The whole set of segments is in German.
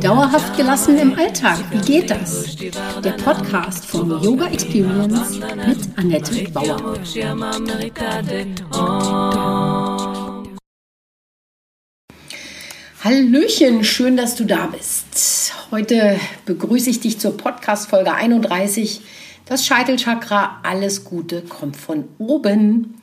Dauerhaft gelassen im Alltag, wie geht das? Der Podcast von Yoga Experience mit Annette Bauer. Hallöchen, schön, dass du da bist. Heute begrüße ich dich zur Podcast Folge 31. Das Scheitelchakra, alles Gute kommt von oben.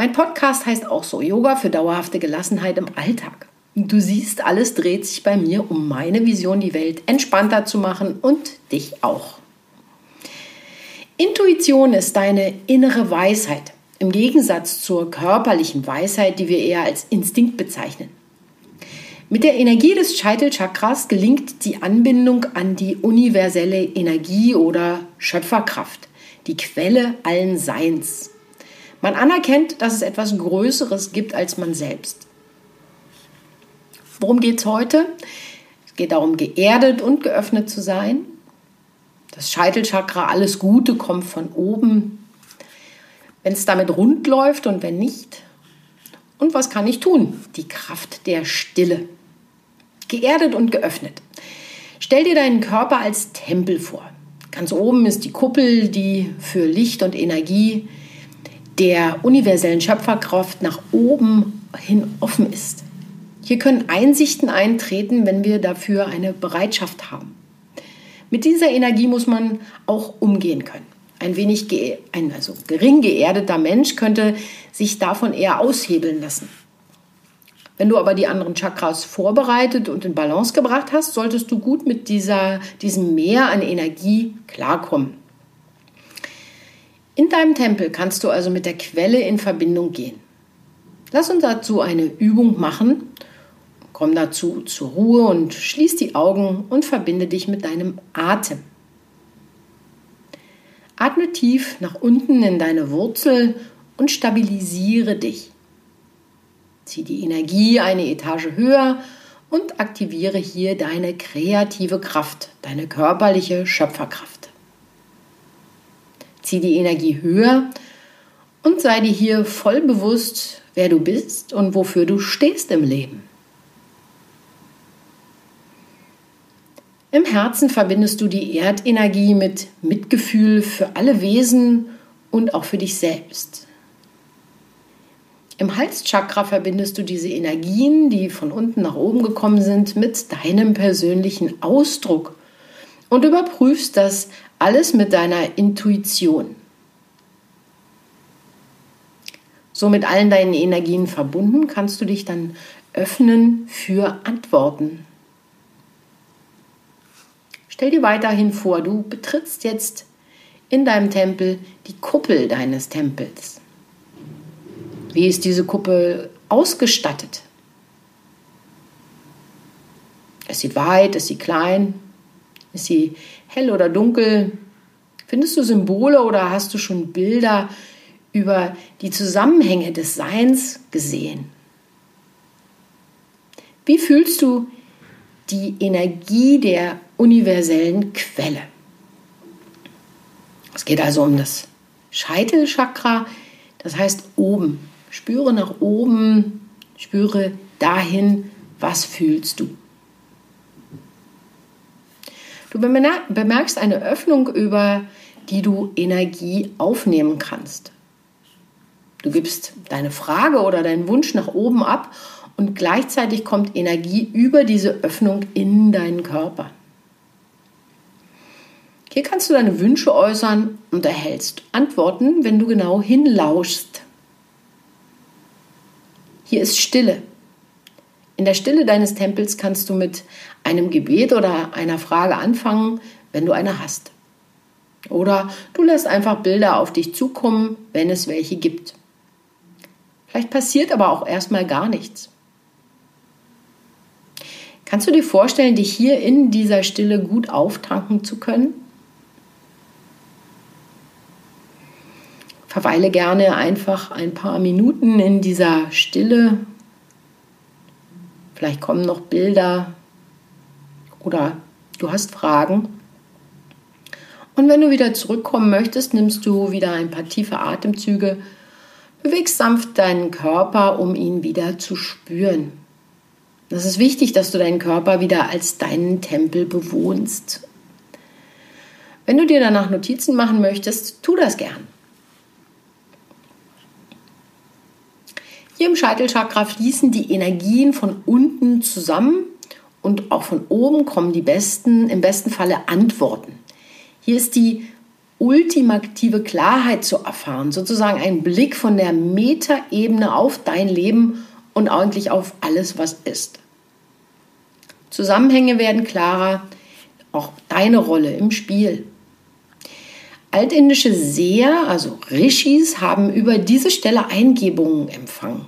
Mein Podcast heißt auch so Yoga für dauerhafte Gelassenheit im Alltag. Du siehst, alles dreht sich bei mir um meine Vision, die Welt entspannter zu machen und dich auch. Intuition ist deine innere Weisheit, im Gegensatz zur körperlichen Weisheit, die wir eher als Instinkt bezeichnen. Mit der Energie des Scheitelchakras gelingt die Anbindung an die universelle Energie oder Schöpferkraft, die Quelle allen Seins. Man anerkennt, dass es etwas Größeres gibt als man selbst. Worum geht es heute? Es geht darum, geerdet und geöffnet zu sein. Das Scheitelchakra, alles Gute kommt von oben. Wenn es damit rund läuft und wenn nicht. Und was kann ich tun? Die Kraft der Stille. Geerdet und geöffnet. Stell dir deinen Körper als Tempel vor. Ganz oben ist die Kuppel, die für Licht und Energie der universellen Schöpferkraft nach oben hin offen ist. Hier können Einsichten eintreten, wenn wir dafür eine Bereitschaft haben. Mit dieser Energie muss man auch umgehen können. Ein wenig ein also gering geerdeter Mensch könnte sich davon eher aushebeln lassen. Wenn du aber die anderen Chakras vorbereitet und in Balance gebracht hast, solltest du gut mit dieser, diesem Meer an Energie klarkommen. In deinem Tempel kannst du also mit der Quelle in Verbindung gehen. Lass uns dazu eine Übung machen. Komm dazu zur Ruhe und schließ die Augen und verbinde dich mit deinem Atem. Atme tief nach unten in deine Wurzel und stabilisiere dich. Zieh die Energie eine Etage höher und aktiviere hier deine kreative Kraft, deine körperliche Schöpferkraft. Zieh die Energie höher und sei dir hier voll bewusst, wer du bist und wofür du stehst im Leben. Im Herzen verbindest du die Erdenergie mit Mitgefühl für alle Wesen und auch für dich selbst. Im Halschakra verbindest du diese Energien, die von unten nach oben gekommen sind, mit deinem persönlichen Ausdruck und überprüfst das alles mit deiner Intuition. So mit allen deinen Energien verbunden kannst du dich dann öffnen für Antworten. Stell dir weiterhin vor, du betrittst jetzt in deinem Tempel die Kuppel deines Tempels. Wie ist diese Kuppel ausgestattet? Ist sie weit, ist sie klein, ist sie hell oder dunkel? Findest du Symbole oder hast du schon Bilder über die Zusammenhänge des Seins gesehen? Wie fühlst du die Energie der universellen Quelle? Es geht also um das Scheitelchakra, das heißt oben. Spüre nach oben, spüre dahin, was fühlst du. Du bemerkst eine Öffnung, über die du Energie aufnehmen kannst. Du gibst deine Frage oder deinen Wunsch nach oben ab und gleichzeitig kommt Energie über diese Öffnung in deinen Körper. Hier kannst du deine Wünsche äußern und erhältst Antworten, wenn du genau hinlauschst. Hier ist Stille. In der Stille deines Tempels kannst du mit einem Gebet oder einer Frage anfangen, wenn du eine hast. Oder du lässt einfach Bilder auf dich zukommen, wenn es welche gibt. Vielleicht passiert aber auch erstmal gar nichts. Kannst du dir vorstellen, dich hier in dieser Stille gut auftanken zu können? Verweile gerne einfach ein paar Minuten in dieser Stille. Vielleicht kommen noch Bilder oder du hast Fragen. Und wenn du wieder zurückkommen möchtest, nimmst du wieder ein paar tiefe Atemzüge, bewegst sanft deinen Körper, um ihn wieder zu spüren. Das ist wichtig, dass du deinen Körper wieder als deinen Tempel bewohnst. Wenn du dir danach Notizen machen möchtest, tu das gern. Hier im Scheitelchakra fließen die Energien von unten zusammen und auch von oben kommen die besten, im besten Falle Antworten. Hier ist die ultimative Klarheit zu erfahren, sozusagen ein Blick von der Metaebene auf dein Leben und eigentlich auf alles, was ist. Zusammenhänge werden klarer, auch deine Rolle im Spiel. Altindische Seher, also Rishis, haben über diese Stelle Eingebungen empfangen.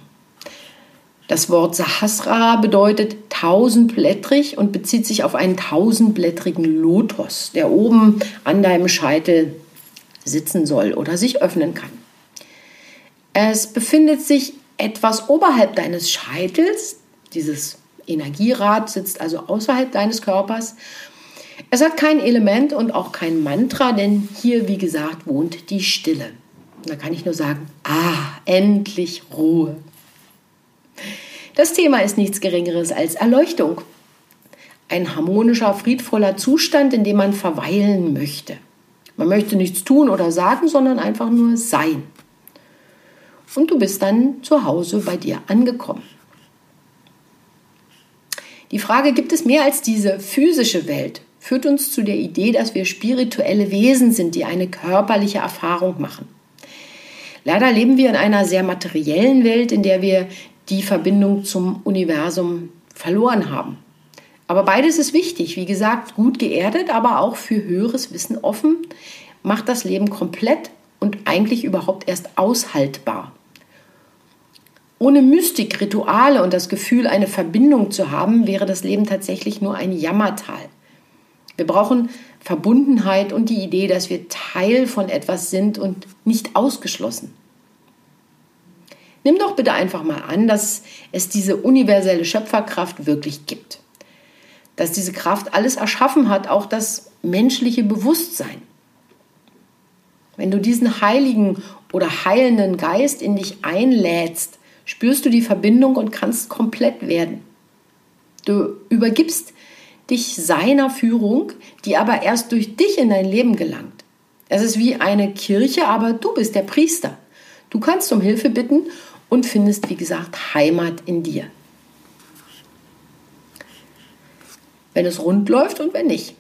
Das Wort Sahasra bedeutet tausendblättrig und bezieht sich auf einen tausendblättrigen Lotus, der oben an deinem Scheitel sitzen soll oder sich öffnen kann. Es befindet sich etwas oberhalb deines Scheitels, dieses Energierad sitzt also außerhalb deines Körpers. Es hat kein Element und auch kein Mantra, denn hier, wie gesagt, wohnt die Stille. Da kann ich nur sagen, ah, endlich Ruhe. Das Thema ist nichts Geringeres als Erleuchtung. Ein harmonischer, friedvoller Zustand, in dem man verweilen möchte. Man möchte nichts tun oder sagen, sondern einfach nur sein. Und du bist dann zu Hause bei dir angekommen. Die Frage, gibt es mehr als diese physische Welt, führt uns zu der Idee, dass wir spirituelle Wesen sind, die eine körperliche Erfahrung machen. Leider leben wir in einer sehr materiellen Welt, in der wir die Verbindung zum Universum verloren haben. Aber beides ist wichtig. Wie gesagt, gut geerdet, aber auch für höheres Wissen offen, macht das Leben komplett und eigentlich überhaupt erst aushaltbar. Ohne Mystik, Rituale und das Gefühl, eine Verbindung zu haben, wäre das Leben tatsächlich nur ein Jammertal. Wir brauchen Verbundenheit und die Idee, dass wir Teil von etwas sind und nicht ausgeschlossen. Nimm doch bitte einfach mal an, dass es diese universelle Schöpferkraft wirklich gibt. Dass diese Kraft alles erschaffen hat, auch das menschliche Bewusstsein. Wenn du diesen heiligen oder heilenden Geist in dich einlädst, spürst du die Verbindung und kannst komplett werden. Du übergibst dich seiner Führung, die aber erst durch dich in dein Leben gelangt. Es ist wie eine Kirche, aber du bist der Priester. Du kannst um Hilfe bitten und findest, wie gesagt, Heimat in dir. Wenn es rund läuft und wenn nicht.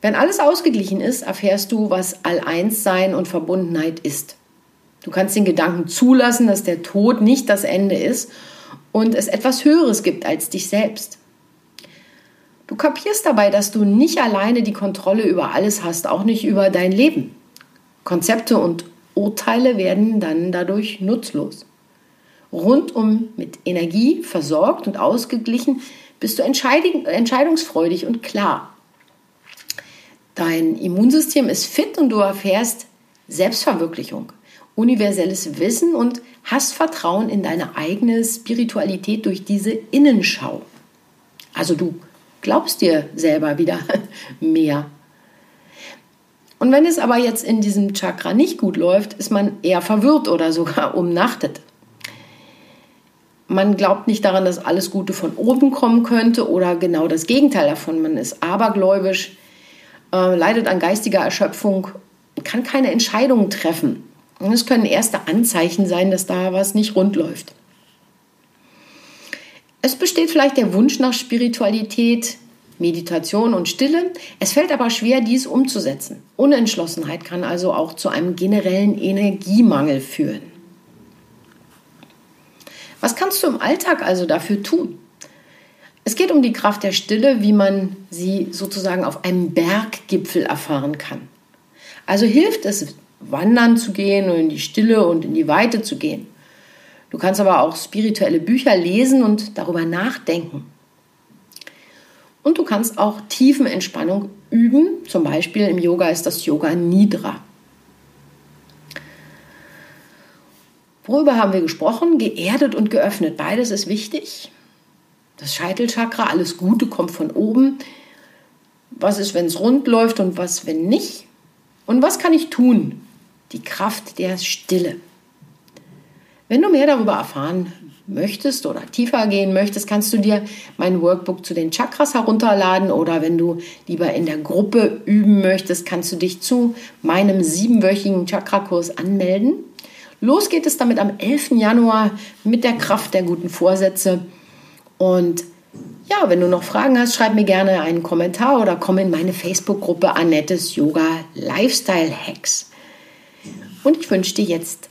Wenn alles ausgeglichen ist, erfährst du, was All-Eins-Sein und Verbundenheit ist. Du kannst den Gedanken zulassen, dass der Tod nicht das Ende ist und es etwas Höheres gibt als dich selbst. Du kapierst dabei, dass du nicht alleine die Kontrolle über alles hast, auch nicht über dein Leben. Konzepte und Urteile werden dann dadurch nutzlos. Rundum mit Energie versorgt und ausgeglichen bist du entscheidungsfreudig und klar. Dein Immunsystem ist fit und du erfährst Selbstverwirklichung universelles Wissen und hast Vertrauen in deine eigene Spiritualität durch diese Innenschau. Also du glaubst dir selber wieder mehr. Und wenn es aber jetzt in diesem Chakra nicht gut läuft, ist man eher verwirrt oder sogar umnachtet. Man glaubt nicht daran, dass alles Gute von oben kommen könnte oder genau das Gegenteil davon. Man ist abergläubisch, äh, leidet an geistiger Erschöpfung, kann keine Entscheidungen treffen und es können erste Anzeichen sein, dass da was nicht rund läuft. Es besteht vielleicht der Wunsch nach Spiritualität, Meditation und Stille. Es fällt aber schwer, dies umzusetzen. Unentschlossenheit kann also auch zu einem generellen Energiemangel führen. Was kannst du im Alltag also dafür tun? Es geht um die Kraft der Stille, wie man sie sozusagen auf einem Berggipfel erfahren kann. Also hilft es wandern zu gehen und in die Stille und in die Weite zu gehen. Du kannst aber auch spirituelle Bücher lesen und darüber nachdenken. Und du kannst auch Tiefenentspannung üben. Zum Beispiel im Yoga ist das Yoga Nidra. Worüber haben wir gesprochen? Geerdet und geöffnet. Beides ist wichtig. Das Scheitelchakra, alles Gute kommt von oben. Was ist, wenn es rund läuft und was, wenn nicht? Und was kann ich tun? Die Kraft der Stille. Wenn du mehr darüber erfahren möchtest oder tiefer gehen möchtest, kannst du dir mein Workbook zu den Chakras herunterladen oder wenn du lieber in der Gruppe üben möchtest, kannst du dich zu meinem siebenwöchigen Chakrakurs anmelden. Los geht es damit am 11. Januar mit der Kraft der guten Vorsätze. Und ja, wenn du noch Fragen hast, schreib mir gerne einen Kommentar oder komm in meine Facebook-Gruppe Annettes Yoga Lifestyle Hacks. Und ich wünsche dir jetzt